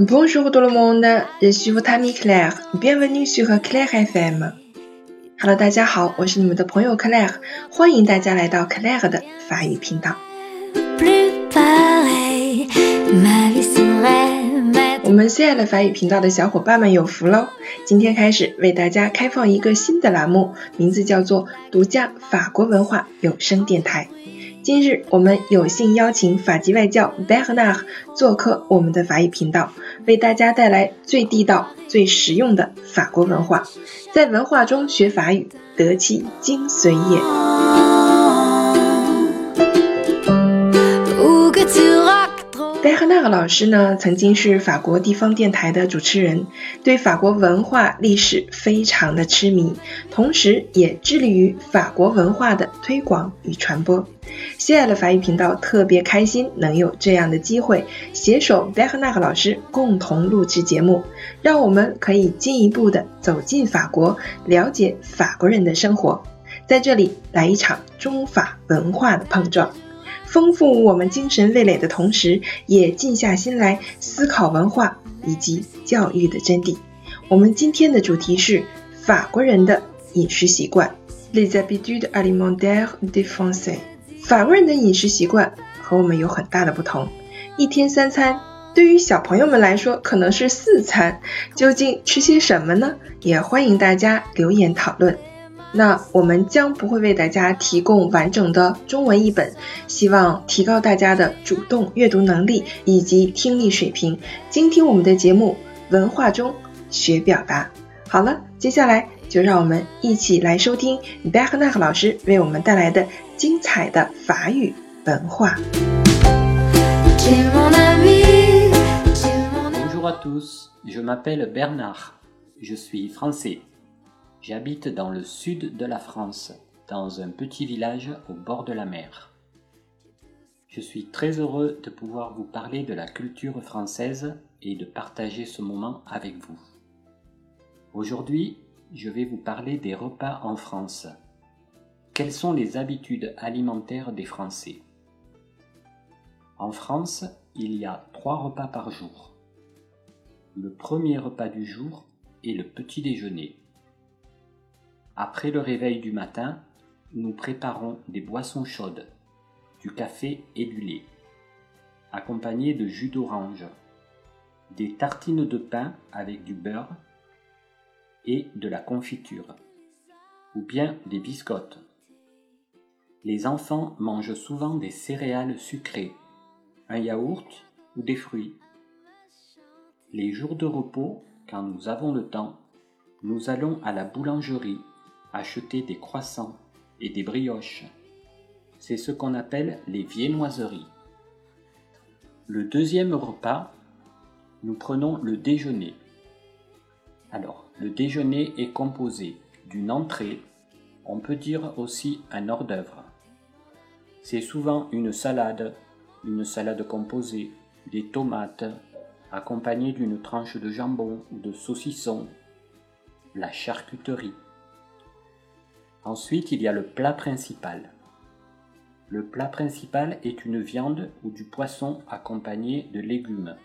Bonjour tout le monde, je suis votre amie Claire. Bienvenue sur Claire FM. Hello，大家好，我是你们的朋友 Claire，欢迎大家来到 Claire 的法语频道。我们亲爱的法语频道的小伙伴们有福喽！今天开始为大家开放一个新的栏目，名字叫做“独家法国文化有声电台”。今日我们有幸邀请法籍外教 Bernard 做客我们的法语频道，为大家带来最地道、最实用的法国文化，在文化中学法语，得其精髓也。戴赫纳尔老师呢，曾经是法国地方电台的主持人，对法国文化历史非常的痴迷，同时也致力于法国文化的推广与传播。亲爱的法语频道特别开心能有这样的机会，携手戴赫纳尔老师共同录制节目，让我们可以进一步的走进法国，了解法国人的生活，在这里来一场中法文化的碰撞。丰富我们精神味蕾的同时，也静下心来思考文化以及教育的真谛。我们今天的主题是法国人的饮食习惯。Les habitudes alimentaires des Français。法国人的饮食习惯和我们有很大的不同。一天三餐，对于小朋友们来说可能是四餐。究竟吃些什么呢？也欢迎大家留言讨论。那我们将不会为大家提供完整的中文译本，希望提高大家的主动阅读能力以及听力水平，精听我们的节目，文化中学表达。好了，接下来就让我们一起来收听 Bernard 老师为我们带来的精彩的法语文化。Bonjour à tous, je m'appelle Bernard, je suis français. J'habite dans le sud de la France, dans un petit village au bord de la mer. Je suis très heureux de pouvoir vous parler de la culture française et de partager ce moment avec vous. Aujourd'hui, je vais vous parler des repas en France. Quelles sont les habitudes alimentaires des Français? En France, il y a trois repas par jour. Le premier repas du jour est le petit déjeuner. Après le réveil du matin, nous préparons des boissons chaudes, du café et du lait, accompagnés de jus d'orange, des tartines de pain avec du beurre et de la confiture, ou bien des biscottes. Les enfants mangent souvent des céréales sucrées, un yaourt ou des fruits. Les jours de repos, quand nous avons le temps, nous allons à la boulangerie acheter des croissants et des brioches. C'est ce qu'on appelle les viennoiseries. Le deuxième repas, nous prenons le déjeuner. Alors, le déjeuner est composé d'une entrée, on peut dire aussi un hors d'œuvre. C'est souvent une salade, une salade composée, des tomates, accompagnées d'une tranche de jambon ou de saucisson, la charcuterie. Ensuite, il y a le plat principal. Le plat principal est une viande ou du poisson accompagné de légumes.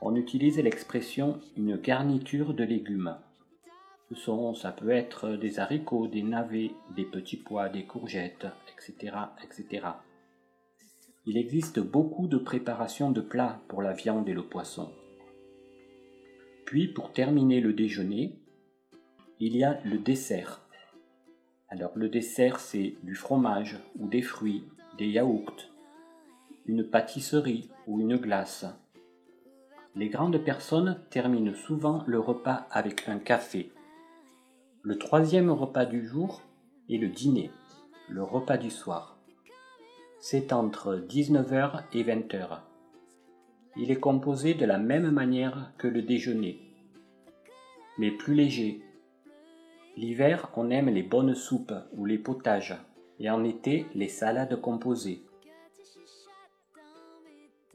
On utilise l'expression une garniture de légumes. Ce sont, ça peut être des haricots, des navets, des petits pois, des courgettes, etc., etc. Il existe beaucoup de préparations de plats pour la viande et le poisson. Puis, pour terminer le déjeuner, il y a le dessert. Alors le dessert, c'est du fromage ou des fruits, des yaourts, une pâtisserie ou une glace. Les grandes personnes terminent souvent le repas avec un café. Le troisième repas du jour est le dîner, le repas du soir. C'est entre 19h et 20h. Il est composé de la même manière que le déjeuner, mais plus léger L'hiver, on aime les bonnes soupes ou les potages, et en été, les salades composées.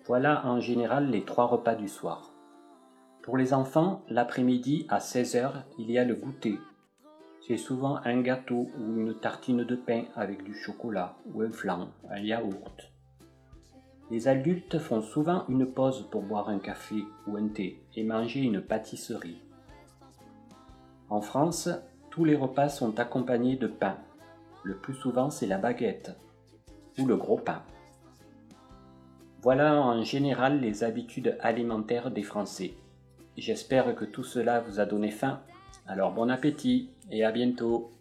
Voilà en général les trois repas du soir. Pour les enfants, l'après-midi à 16h, il y a le goûter. C'est souvent un gâteau ou une tartine de pain avec du chocolat ou un flan, un yaourt. Les adultes font souvent une pause pour boire un café ou un thé et manger une pâtisserie. En France, tous les repas sont accompagnés de pain. Le plus souvent, c'est la baguette ou le gros pain. Voilà en général les habitudes alimentaires des Français. J'espère que tout cela vous a donné faim. Alors bon appétit et à bientôt.